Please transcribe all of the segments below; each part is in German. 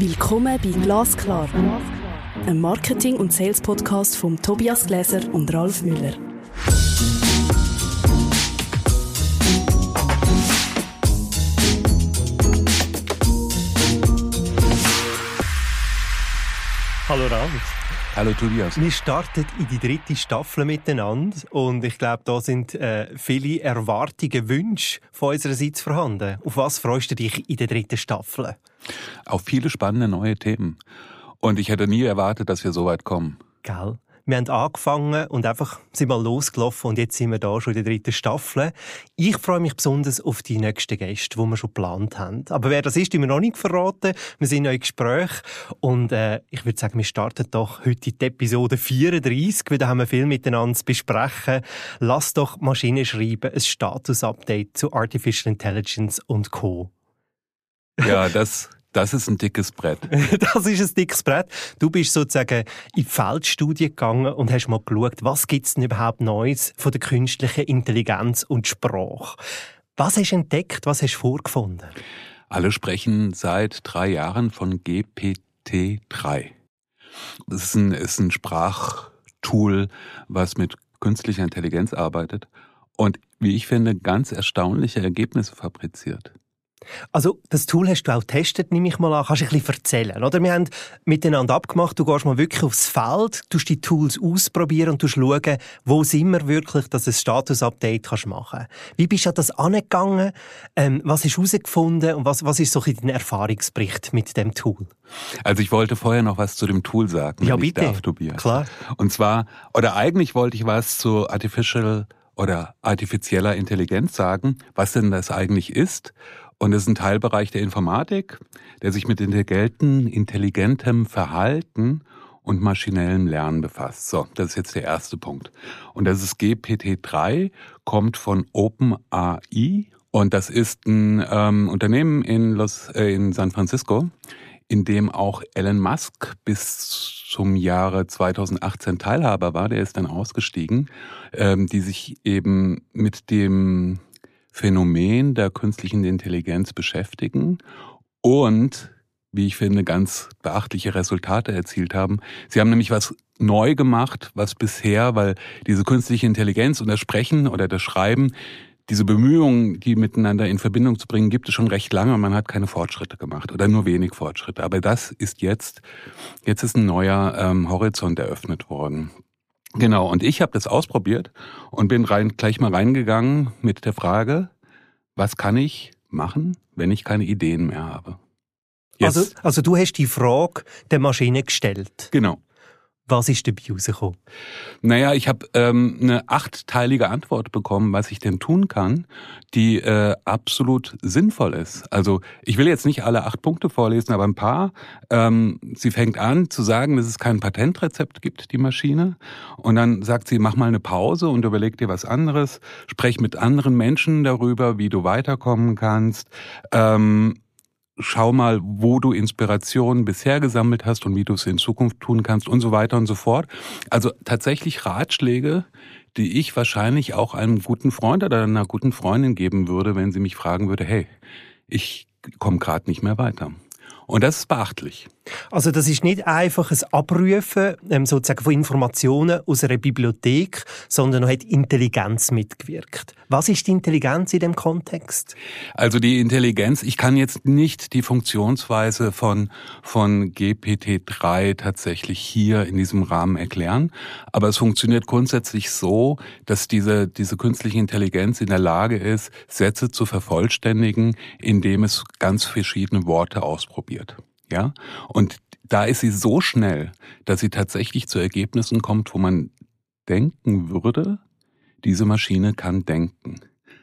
Willkommen bei Glasklar, einem Marketing- und Sales-Podcast von Tobias Gläser und Ralf Müller. Hallo Ralf. Hallo Tobias. Wir starten in die dritte Staffel miteinander und ich glaube, da sind äh, viele Erwartungen, Wünsche von unserer Seite vorhanden. Auf was freust du dich in der dritten Staffel? Auf viele spannende neue Themen. Und ich hätte nie erwartet, dass wir so weit kommen. Gell? Wir haben angefangen und einfach sind mal losgelaufen und jetzt sind wir da schon in der dritten Staffel. Ich freue mich besonders auf die nächsten Gäste, die wir schon geplant haben. Aber wer das ist, haben wir noch nicht verraten. Wir sind noch im Gespräch und äh, ich würde sagen, wir starten doch heute die Episode 34, weil da haben wir viel miteinander zu besprechen. Lass doch Maschine schreiben, ein Status-Update zu Artificial Intelligence und Co. Ja, das das ist ein dickes Brett. das ist ein dickes Brett. Du bist sozusagen in die Feldstudie gegangen und hast mal geschaut, was gibt es denn überhaupt Neues von der künstlichen Intelligenz und Sprache. Was hast du entdeckt? Was hast du vorgefunden? Alle sprechen seit drei Jahren von GPT-3. Es ist ein, ist ein Sprachtool, was mit künstlicher Intelligenz arbeitet und, wie ich finde, ganz erstaunliche Ergebnisse fabriziert. Also, das Tool hast du auch getestet, nehme ich mal an. Kannst du ein bisschen erzählen, oder? Wir haben miteinander abgemacht, du gehst mal wirklich aufs Feld, tust die Tools ausprobieren und du schauen, wo sind wir wirklich, dass du ein Status-Update kannst machen Wie bist du an das angegangen? Ähm, was hast du herausgefunden und was, was ist so dein Erfahrungsbericht mit dem Tool? Also ich wollte vorher noch was zu dem Tool sagen, ja, bitte. darf, Tobias. Klar. Und zwar, oder eigentlich wollte ich was zu Artificial oder artifizieller Intelligenz sagen, was denn das eigentlich ist und es ist ein Teilbereich der Informatik, der sich mit intelligentem, intelligentem Verhalten und maschinellem Lernen befasst. So, das ist jetzt der erste Punkt. Und das ist GPT-3, kommt von OpenAI und das ist ein ähm, Unternehmen in, Los, äh, in San Francisco, in dem auch Elon Musk bis zum Jahre 2018 Teilhaber war. Der ist dann ausgestiegen, ähm, die sich eben mit dem Phänomen der künstlichen Intelligenz beschäftigen und, wie ich finde, ganz beachtliche Resultate erzielt haben. Sie haben nämlich was neu gemacht, was bisher, weil diese künstliche Intelligenz und das Sprechen oder das Schreiben, diese Bemühungen, die miteinander in Verbindung zu bringen, gibt es schon recht lange und man hat keine Fortschritte gemacht oder nur wenig Fortschritte. Aber das ist jetzt, jetzt ist ein neuer ähm, Horizont eröffnet worden. Genau, und ich habe das ausprobiert und bin rein, gleich mal reingegangen mit der Frage, was kann ich machen, wenn ich keine Ideen mehr habe? Yes. Also, also du hast die Frage der Maschine gestellt. Genau. Was ist dabei rausgekommen? Naja, ich habe ähm, eine achtteilige Antwort bekommen, was ich denn tun kann, die äh, absolut sinnvoll ist. Also ich will jetzt nicht alle acht Punkte vorlesen, aber ein paar. Ähm, sie fängt an zu sagen, dass es kein Patentrezept gibt, die Maschine. Und dann sagt sie, mach mal eine Pause und überleg dir was anderes. Sprech mit anderen Menschen darüber, wie du weiterkommen kannst. Ähm, schau mal, wo du Inspirationen bisher gesammelt hast und wie du es in Zukunft tun kannst und so weiter und so fort. Also tatsächlich Ratschläge, die ich wahrscheinlich auch einem guten Freund oder einer guten Freundin geben würde, wenn sie mich fragen würde, hey, ich komme gerade nicht mehr weiter. Und das ist beachtlich. Also das ist nicht einfach ein Abrufen ähm, sozusagen von Informationen aus einer Bibliothek, sondern hat Intelligenz mitgewirkt. Was ist die Intelligenz in dem Kontext? Also die Intelligenz, ich kann jetzt nicht die Funktionsweise von, von GPT-3 tatsächlich hier in diesem Rahmen erklären, aber es funktioniert grundsätzlich so, dass diese, diese künstliche Intelligenz in der Lage ist, Sätze zu vervollständigen, indem es ganz verschiedene Worte ausprobiert. Ja, und da ist sie so schnell, dass sie tatsächlich zu Ergebnissen kommt, wo man denken würde, diese Maschine kann denken.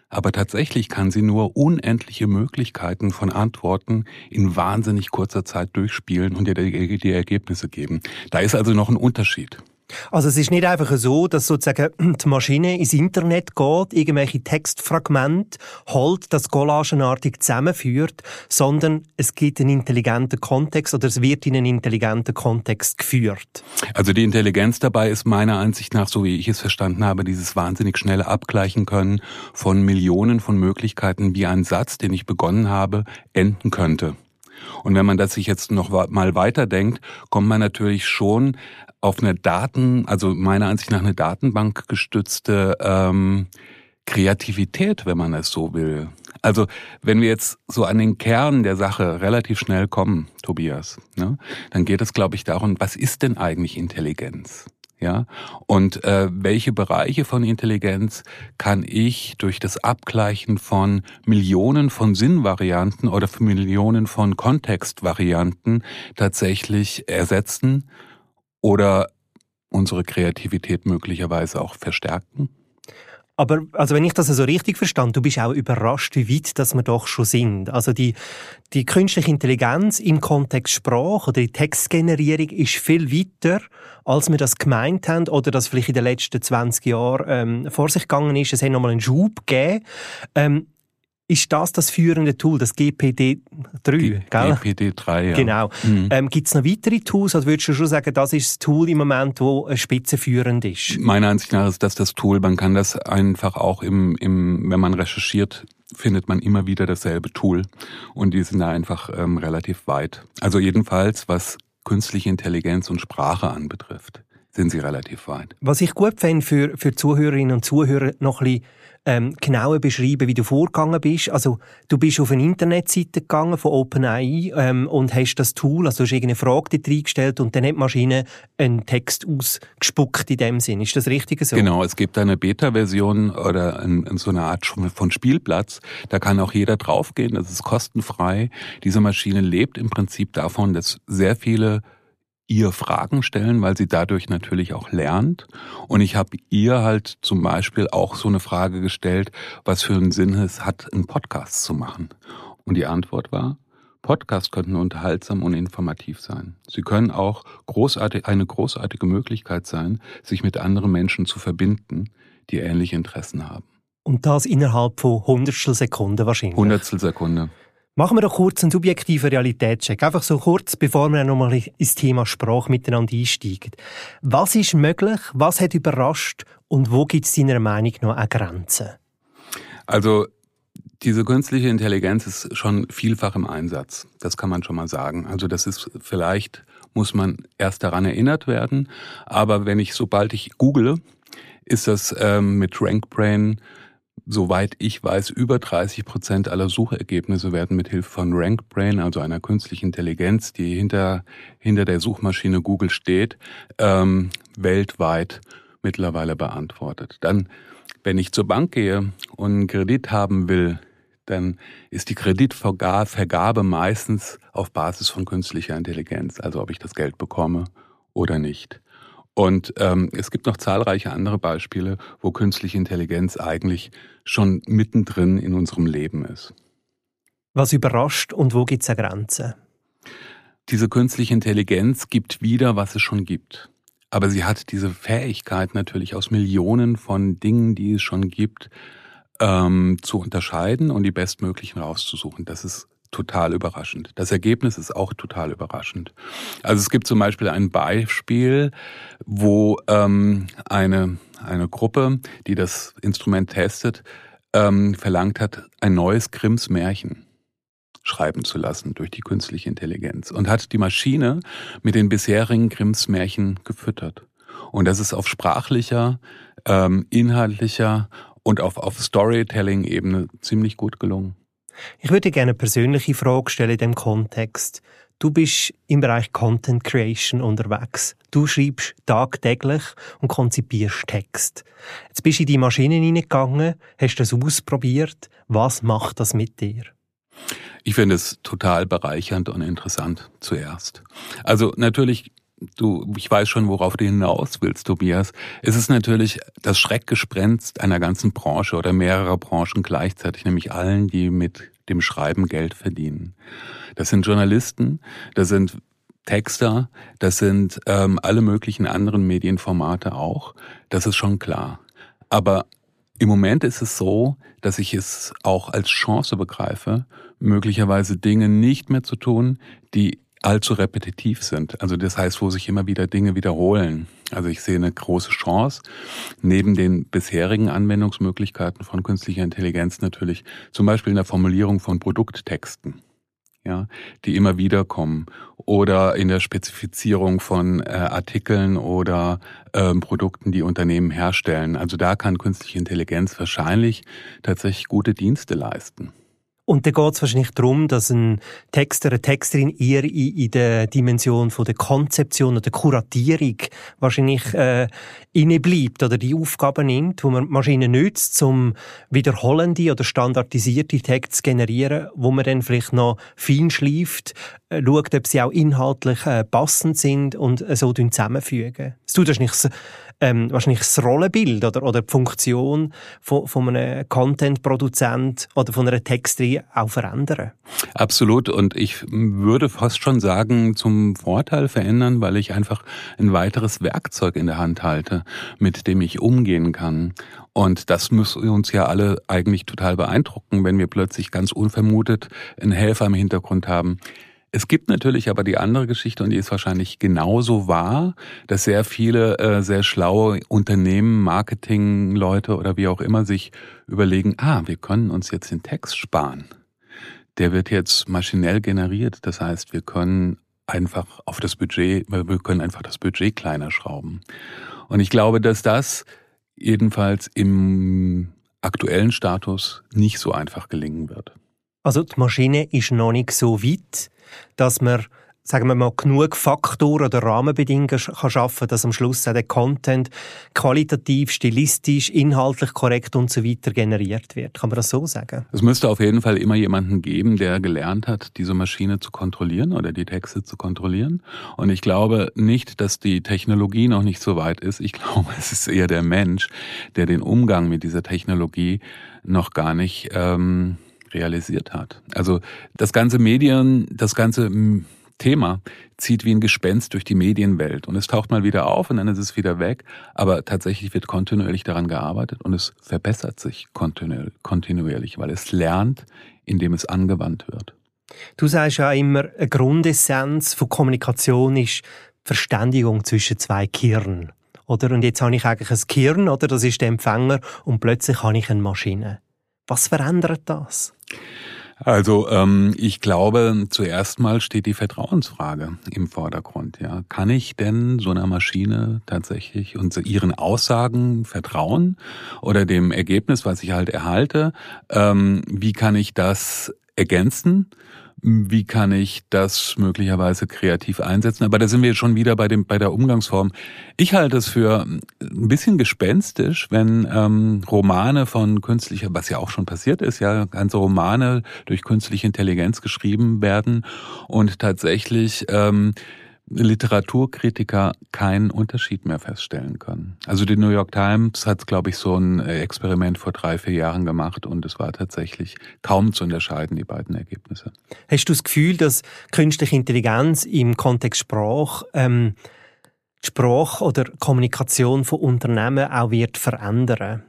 Aber tatsächlich kann sie nur unendliche Möglichkeiten von Antworten in wahnsinnig kurzer Zeit durchspielen und dir die Ergebnisse geben. Da ist also noch ein Unterschied. Also es ist nicht einfach so, dass sozusagen die Maschine ins Internet geht, irgendwelche Textfragmente holt, das collagenartig zusammenführt, sondern es gibt einen intelligenten Kontext oder es wird in einen intelligenten Kontext geführt. Also die Intelligenz dabei ist meiner Ansicht nach, so wie ich es verstanden habe, dieses wahnsinnig schnelle Abgleichen können von Millionen von Möglichkeiten, wie ein Satz, den ich begonnen habe, enden könnte. Und wenn man das sich jetzt noch mal weiterdenkt, kommt man natürlich schon auf eine Daten, also meiner Ansicht nach eine Datenbank gestützte ähm, Kreativität, wenn man es so will. Also wenn wir jetzt so an den Kern der Sache relativ schnell kommen, Tobias, ne, dann geht es, glaube ich, darum, was ist denn eigentlich Intelligenz? Ja, und äh, welche Bereiche von Intelligenz kann ich durch das Abgleichen von Millionen von Sinnvarianten oder von Millionen von Kontextvarianten tatsächlich ersetzen oder unsere Kreativität möglicherweise auch verstärken? Aber also wenn ich das so also richtig verstand, du bist auch überrascht, wie weit dass wir doch schon sind. Also die, die künstliche Intelligenz im Kontext Sprache oder die Textgenerierung ist viel weiter, als wir das gemeint haben oder das vielleicht in den letzten 20 Jahren ähm, vor sich gegangen ist. Es hat nochmal einen Schub gegeben. Ähm, ist das das führende Tool, das GPD3, gell? GPD3, ja. Genau. Mhm. Ähm, Gibt es noch weitere Tools? Also würdest du schon sagen, das ist das Tool im Moment, wo spitzenführend ist? Meiner Ansicht nach ist das das Tool. Man kann das einfach auch im, im wenn man recherchiert, findet man immer wieder dasselbe Tool. Und die sind da einfach ähm, relativ weit. Also jedenfalls, was künstliche Intelligenz und Sprache anbetrifft, sind sie relativ weit. Was ich gut fände für, für Zuhörerinnen und Zuhörer noch ein bisschen ähm, genauer beschreiben, wie du vorgegangen bist. Also du bist auf eine Internetseite gegangen von OpenAI ähm, und hast das Tool, also hast irgendeine Frage dort reingestellt und dann hat die Maschine einen Text ausgespuckt in dem Sinn. Ist das richtig so? Genau, es gibt eine Beta-Version oder ein, so eine Art von Spielplatz. Da kann auch jeder draufgehen, das ist kostenfrei. Diese Maschine lebt im Prinzip davon, dass sehr viele ihr Fragen stellen, weil sie dadurch natürlich auch lernt. Und ich habe ihr halt zum Beispiel auch so eine Frage gestellt, was für einen Sinn es hat, einen Podcast zu machen. Und die Antwort war, Podcasts könnten unterhaltsam und informativ sein. Sie können auch großartig, eine großartige Möglichkeit sein, sich mit anderen Menschen zu verbinden, die ähnliche Interessen haben. Und das innerhalb von Hundertstel Sekunden wahrscheinlich. Hundertstel Sekunde. Machen wir doch kurz einen subjektiven Realitätscheck. Einfach so kurz, bevor wir nochmal ins Thema Sprache miteinander einsteigen. Was ist möglich? Was hat überrascht? Und wo gibt es deiner Meinung nach auch Grenzen? Also, diese künstliche Intelligenz ist schon vielfach im Einsatz. Das kann man schon mal sagen. Also, das ist vielleicht, muss man erst daran erinnert werden. Aber wenn ich, sobald ich google, ist das ähm, mit RankBrain soweit ich weiß, über 30 Prozent aller Suchergebnisse werden mit Hilfe von RankBrain, also einer künstlichen Intelligenz, die hinter, hinter der Suchmaschine Google steht, ähm, weltweit mittlerweile beantwortet. Dann, wenn ich zur Bank gehe und einen Kredit haben will, dann ist die Kreditvergabe meistens auf Basis von künstlicher Intelligenz, also ob ich das Geld bekomme oder nicht. Und ähm, es gibt noch zahlreiche andere Beispiele, wo künstliche Intelligenz eigentlich schon mittendrin in unserem Leben ist. Was überrascht und wo gibt es eine Grenze? Diese künstliche Intelligenz gibt wieder, was es schon gibt. Aber sie hat diese Fähigkeit natürlich aus Millionen von Dingen, die es schon gibt, ähm, zu unterscheiden und die bestmöglichen rauszusuchen. Das ist total überraschend. Das Ergebnis ist auch total überraschend. Also es gibt zum Beispiel ein Beispiel, wo ähm, eine, eine Gruppe, die das Instrument testet, ähm, verlangt hat, ein neues Grimms Märchen schreiben zu lassen durch die künstliche Intelligenz und hat die Maschine mit den bisherigen Grimms Märchen gefüttert. Und das ist auf sprachlicher, ähm, inhaltlicher und auf, auf Storytelling-Ebene ziemlich gut gelungen. Ich würde gerne eine persönliche Frage stellen in diesem Kontext. Du bist im Bereich Content Creation unterwegs. Du schreibst tagtäglich und konzipierst Text. Jetzt bist du in die Maschine hineingegangen, hast das ausprobiert. Was macht das mit dir? Ich finde es total bereichernd und interessant zuerst. Also natürlich du, ich weiß schon, worauf du hinaus willst, Tobias. Es ist natürlich das Schreckgespenst einer ganzen Branche oder mehrerer Branchen gleichzeitig, nämlich allen, die mit dem Schreiben Geld verdienen. Das sind Journalisten, das sind Texter, das sind ähm, alle möglichen anderen Medienformate auch. Das ist schon klar. Aber im Moment ist es so, dass ich es auch als Chance begreife, möglicherweise Dinge nicht mehr zu tun, die allzu repetitiv sind. Also das heißt, wo sich immer wieder Dinge wiederholen. Also ich sehe eine große Chance, neben den bisherigen Anwendungsmöglichkeiten von künstlicher Intelligenz natürlich, zum Beispiel in der Formulierung von Produkttexten. ja, die immer wieder kommen oder in der Spezifizierung von äh, Artikeln oder ähm, Produkten, die Unternehmen herstellen. Also da kann künstliche Intelligenz wahrscheinlich tatsächlich gute Dienste leisten. Und da geht es wahrscheinlich darum, dass ein Texter, eine Texterin eher in, in der Dimension von der Konzeption oder Kuratierung wahrscheinlich äh, bleibt oder die Aufgaben nimmt, wo man Maschinen nützt, um wiederholende oder standardisierte Texte zu generieren, wo man dann vielleicht noch fein schleift, äh, schaut, ob sie auch inhaltlich äh, passend sind und äh, so zusammenfügen. Es tut wahrscheinlich ähm, wahrscheinlich das Rollenbild oder, oder die Funktion von, von einem Content-Produzent oder von einer Texterin auch verändern. Absolut. Und ich würde fast schon sagen, zum Vorteil verändern, weil ich einfach ein weiteres Werkzeug in der Hand halte, mit dem ich umgehen kann. Und das müssen uns ja alle eigentlich total beeindrucken, wenn wir plötzlich ganz unvermutet einen Helfer im Hintergrund haben, es gibt natürlich aber die andere Geschichte und die ist wahrscheinlich genauso wahr, dass sehr viele äh, sehr schlaue Unternehmen, Marketingleute oder wie auch immer sich überlegen, ah, wir können uns jetzt den Text sparen. Der wird jetzt maschinell generiert. Das heißt, wir können einfach auf das Budget, wir können einfach das Budget kleiner schrauben. Und ich glaube, dass das jedenfalls im aktuellen Status nicht so einfach gelingen wird. Also die Maschine ist noch nicht so weit, dass man sagen wir mal, genug Faktoren oder Rahmenbedingungen kann schaffen, dass am Schluss auch der Content qualitativ, stilistisch, inhaltlich korrekt und so weiter generiert wird. Kann man das so sagen? Es müsste auf jeden Fall immer jemanden geben, der gelernt hat, diese Maschine zu kontrollieren oder die Texte zu kontrollieren. Und ich glaube nicht, dass die Technologie noch nicht so weit ist. Ich glaube, es ist eher der Mensch, der den Umgang mit dieser Technologie noch gar nicht ähm, realisiert hat. Also das ganze Medien, das ganze hm, Thema zieht wie ein Gespenst durch die Medienwelt und es taucht mal wieder auf und dann ist es wieder weg, aber tatsächlich wird kontinuierlich daran gearbeitet und es verbessert sich kontinuierlich, weil es lernt, indem es angewandt wird. Du sagst ja immer, eine Grundessenz von Kommunikation ist Verständigung zwischen zwei Kirnen. Oder? Und jetzt habe ich eigentlich ein Kirn, oder? Das ist der Empfänger und plötzlich habe ich eine Maschine. Was verändert das? Also ähm, ich glaube, zuerst mal steht die Vertrauensfrage im Vordergrund. Ja, kann ich denn so einer Maschine tatsächlich und ihren Aussagen vertrauen oder dem Ergebnis, was ich halt erhalte? Ähm, wie kann ich das ergänzen? Wie kann ich das möglicherweise kreativ einsetzen? Aber da sind wir schon wieder bei dem bei der Umgangsform. Ich halte es für ein bisschen gespenstisch, wenn ähm, Romane von künstlicher, was ja auch schon passiert ist, ja ganze Romane durch künstliche Intelligenz geschrieben werden und tatsächlich ähm, Literaturkritiker keinen Unterschied mehr feststellen können. Also die New York Times hat, glaube ich, so ein äh, Experiment vor drei, vier Jahren gemacht und es war tatsächlich kaum zu unterscheiden, die beiden Ergebnisse. Hast du das Gefühl, dass künstliche Intelligenz im Kontext Sprach ähm, die Sprache oder Kommunikation von Unternehmen auch wird verändern?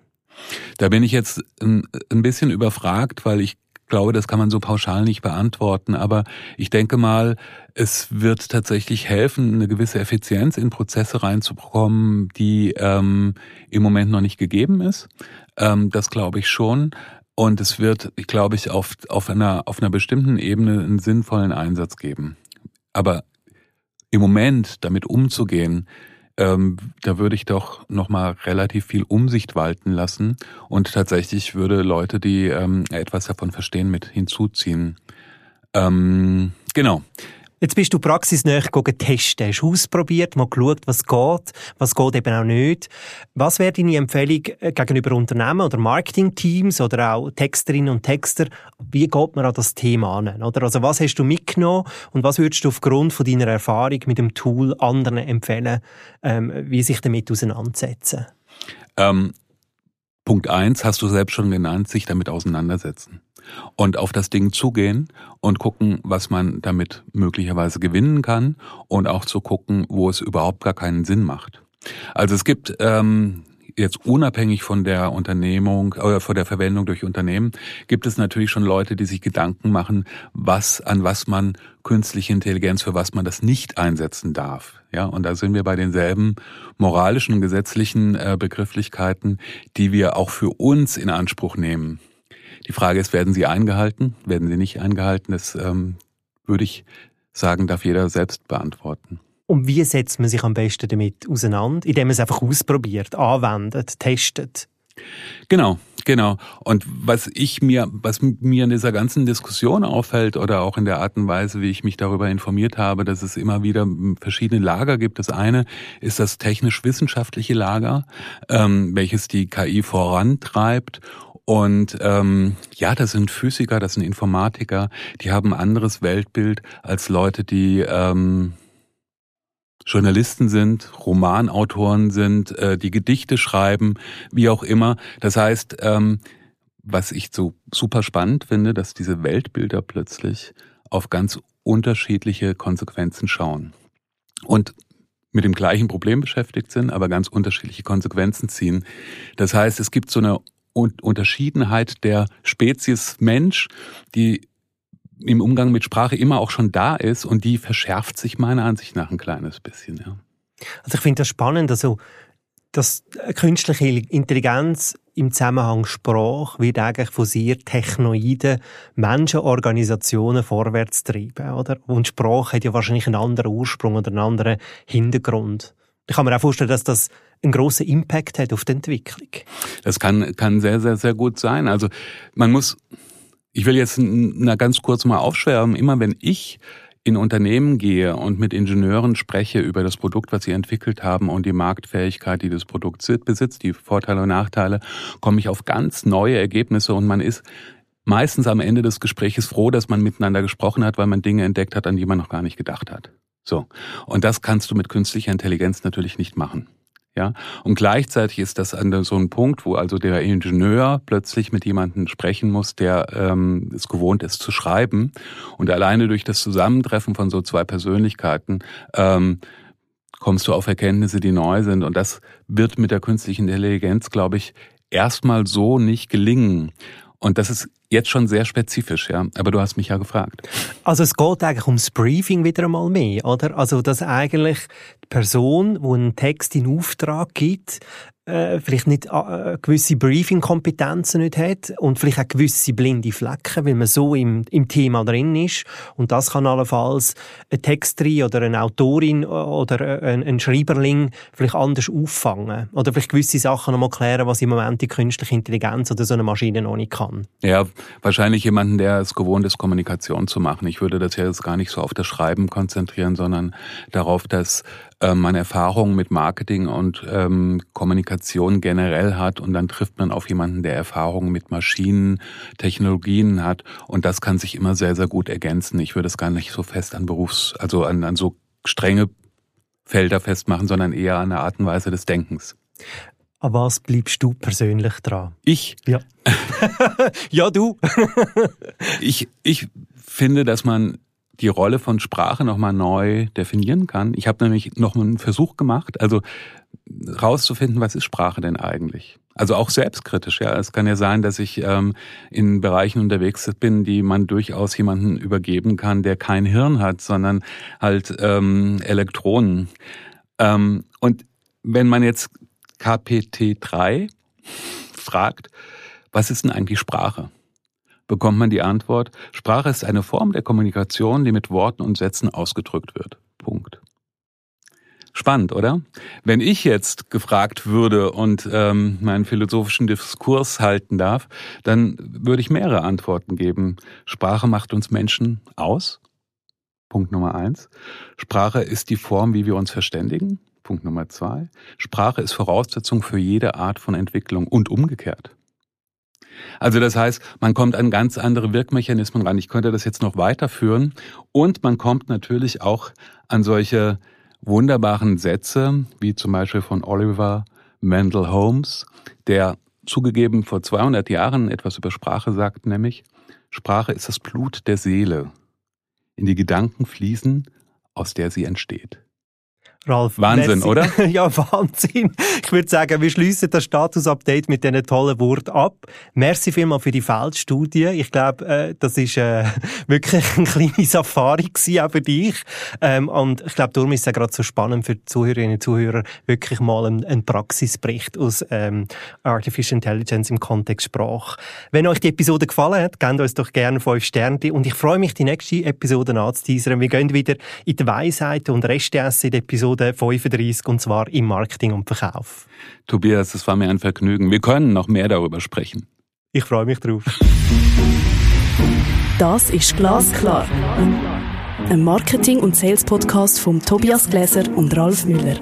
Da bin ich jetzt ein bisschen überfragt, weil ich glaube, das kann man so pauschal nicht beantworten. Aber ich denke mal, es wird tatsächlich helfen, eine gewisse Effizienz in Prozesse reinzubekommen, die ähm, im Moment noch nicht gegeben ist. Ähm, das glaube ich schon. Und es wird, ich glaube ich, auf, auf, einer, auf einer bestimmten Ebene einen sinnvollen Einsatz geben. Aber im Moment damit umzugehen, ähm, da würde ich doch nochmal relativ viel Umsicht walten lassen und tatsächlich würde Leute, die ähm, etwas davon verstehen, mit hinzuziehen. Ähm, genau. Jetzt bist du praxisnäher testen, hast ausprobiert, mal geschaut, was geht, was geht eben auch nicht. Was wäre deine Empfehlung äh, gegenüber Unternehmen oder Marketingteams oder auch Texterinnen und Texter? Wie geht man an das Thema an? Oder also was hast du mitgenommen und was würdest du aufgrund von deiner Erfahrung mit dem Tool anderen empfehlen, ähm, wie sich damit auseinandersetzen? Ähm, Punkt eins hast du selbst schon genannt, sich damit auseinandersetzen und auf das Ding zugehen und gucken, was man damit möglicherweise gewinnen kann und auch zu gucken, wo es überhaupt gar keinen Sinn macht. Also es gibt ähm, jetzt unabhängig von der Unternehmung oder von der Verwendung durch Unternehmen, gibt es natürlich schon Leute, die sich Gedanken machen, was, an was man künstliche Intelligenz, für was man das nicht einsetzen darf. Ja, und da sind wir bei denselben moralischen, gesetzlichen äh, Begrifflichkeiten, die wir auch für uns in Anspruch nehmen. Die Frage ist, werden sie eingehalten? Werden sie nicht eingehalten? Das ähm, würde ich sagen, darf jeder selbst beantworten. Und wie setzt man sich am besten damit auseinander? Indem man es einfach ausprobiert, anwendet, testet. Genau, genau. Und was ich mir, was mir in dieser ganzen Diskussion auffällt oder auch in der Art und Weise, wie ich mich darüber informiert habe, dass es immer wieder verschiedene Lager gibt. Das eine ist das technisch-wissenschaftliche Lager, ähm, welches die KI vorantreibt und ähm, ja, das sind Physiker, das sind Informatiker, die haben ein anderes Weltbild als Leute, die ähm, Journalisten sind, Romanautoren sind, äh, die Gedichte schreiben, wie auch immer. Das heißt, ähm, was ich so super spannend finde, dass diese Weltbilder plötzlich auf ganz unterschiedliche Konsequenzen schauen. Und mit dem gleichen Problem beschäftigt sind, aber ganz unterschiedliche Konsequenzen ziehen. Das heißt, es gibt so eine Unterschiedenheit der Spezies Mensch, die im Umgang mit Sprache immer auch schon da ist und die verschärft sich meiner Ansicht nach ein kleines bisschen. Ja. Also ich finde das spannend, also dass künstliche Intelligenz im Zusammenhang Sprache wird eigentlich von sehr technoiden Menschenorganisationen vorwärts treiben, oder? Und Sprache hat ja wahrscheinlich einen anderen Ursprung oder einen anderen Hintergrund. Ich kann mir auch vorstellen, dass das einen großen Impact hat auf die Entwicklung. Das kann, kann sehr, sehr, sehr gut sein. Also man muss ich will jetzt na, ganz kurz mal aufschwärmen. Immer wenn ich in Unternehmen gehe und mit Ingenieuren spreche über das Produkt, was sie entwickelt haben und die Marktfähigkeit, die das Produkt besitzt, die Vorteile und Nachteile, komme ich auf ganz neue Ergebnisse und man ist meistens am Ende des Gesprächs froh, dass man miteinander gesprochen hat, weil man Dinge entdeckt hat, an die man noch gar nicht gedacht hat. So. Und das kannst du mit künstlicher Intelligenz natürlich nicht machen. Ja, und gleichzeitig ist das an so ein Punkt, wo also der Ingenieur plötzlich mit jemandem sprechen muss, der ähm, es gewohnt ist zu schreiben. Und alleine durch das Zusammentreffen von so zwei Persönlichkeiten ähm, kommst du auf Erkenntnisse, die neu sind. Und das wird mit der künstlichen Intelligenz, glaube ich, erstmal so nicht gelingen. Und das ist jetzt schon sehr spezifisch, ja. Aber du hast mich ja gefragt. Also es geht eigentlich ums Briefing wieder einmal mehr, oder? Also dass eigentlich Person, die einen Text in Auftrag gibt, äh, vielleicht nicht äh, gewisse Briefing-Kompetenzen nicht hat und vielleicht auch gewisse blinde Flecken, weil man so im, im Thema drin ist. Und das kann allenfalls eine Texterin oder eine Autorin oder ein, ein Schreiberling vielleicht anders auffangen. Oder vielleicht gewisse Sachen nochmal klären, was im Moment die künstliche Intelligenz oder so eine Maschine noch nicht kann. Ja, wahrscheinlich jemanden, der es gewohnt ist, Kommunikation zu machen. Ich würde das jetzt gar nicht so auf das Schreiben konzentrieren, sondern darauf, dass äh, man Erfahrungen mit Marketing und ähm, Kommunikation generell hat und dann trifft man auf jemanden, der Erfahrungen mit Maschinen, Technologien hat und das kann sich immer sehr, sehr gut ergänzen. Ich würde es gar nicht so fest an Berufs-, also an, an so strenge Felder festmachen, sondern eher an der Art und Weise des Denkens. An was bleibst du persönlich dran? Ich? Ja. ja, du. ich, ich finde, dass man die Rolle von Sprache nochmal neu definieren kann. Ich habe nämlich noch einen Versuch gemacht, also rauszufinden, was ist Sprache denn eigentlich? Also auch selbstkritisch, ja. Es kann ja sein, dass ich ähm, in Bereichen unterwegs bin, die man durchaus jemanden übergeben kann, der kein Hirn hat, sondern halt ähm, Elektronen. Ähm, und wenn man jetzt KPT3 fragt, was ist denn eigentlich Sprache? Bekommt man die Antwort, Sprache ist eine Form der Kommunikation, die mit Worten und Sätzen ausgedrückt wird. Punkt. Spannend, oder? Wenn ich jetzt gefragt würde und ähm, meinen philosophischen Diskurs halten darf, dann würde ich mehrere Antworten geben. Sprache macht uns Menschen aus. Punkt Nummer eins. Sprache ist die Form, wie wir uns verständigen. Punkt Nummer zwei. Sprache ist Voraussetzung für jede Art von Entwicklung und umgekehrt. Also das heißt, man kommt an ganz andere Wirkmechanismen ran. Ich könnte das jetzt noch weiterführen. Und man kommt natürlich auch an solche wunderbaren Sätze, wie zum Beispiel von Oliver Mendel Holmes, der zugegeben vor 200 Jahren etwas über Sprache sagt, nämlich, Sprache ist das Blut der Seele, in die Gedanken fließen, aus der sie entsteht. Ralf, Wahnsinn, merci. oder? ja, Wahnsinn. Ich würde sagen, wir schließen das Status-Update mit diesen tollen Worten ab. Merci vielmals für die Feldstudie. Ich glaube, äh, das ist äh, wirklich eine kleine Safari gewesen, auch für dich. Ähm, und ich glaube, darum ist es ja gerade so spannend für die Zuhörerinnen und Zuhörer, wirklich mal einen, einen Praxisbericht aus ähm, Artificial Intelligence im Kontext Sprache. Wenn euch die Episode gefallen hat, gebt uns doch gerne fünf Sterne. Und ich freue mich, die nächste Episode anzuteasern. Wir gehen wieder in die Weisheit und Reste essen in der Episode 35 und zwar im Marketing und Verkauf. Tobias, es war mir ein Vergnügen. Wir können noch mehr darüber sprechen. Ich freue mich drauf. Das ist Glasklar. Ein Marketing- und Sales-Podcast von Tobias Gläser und Ralf Müller.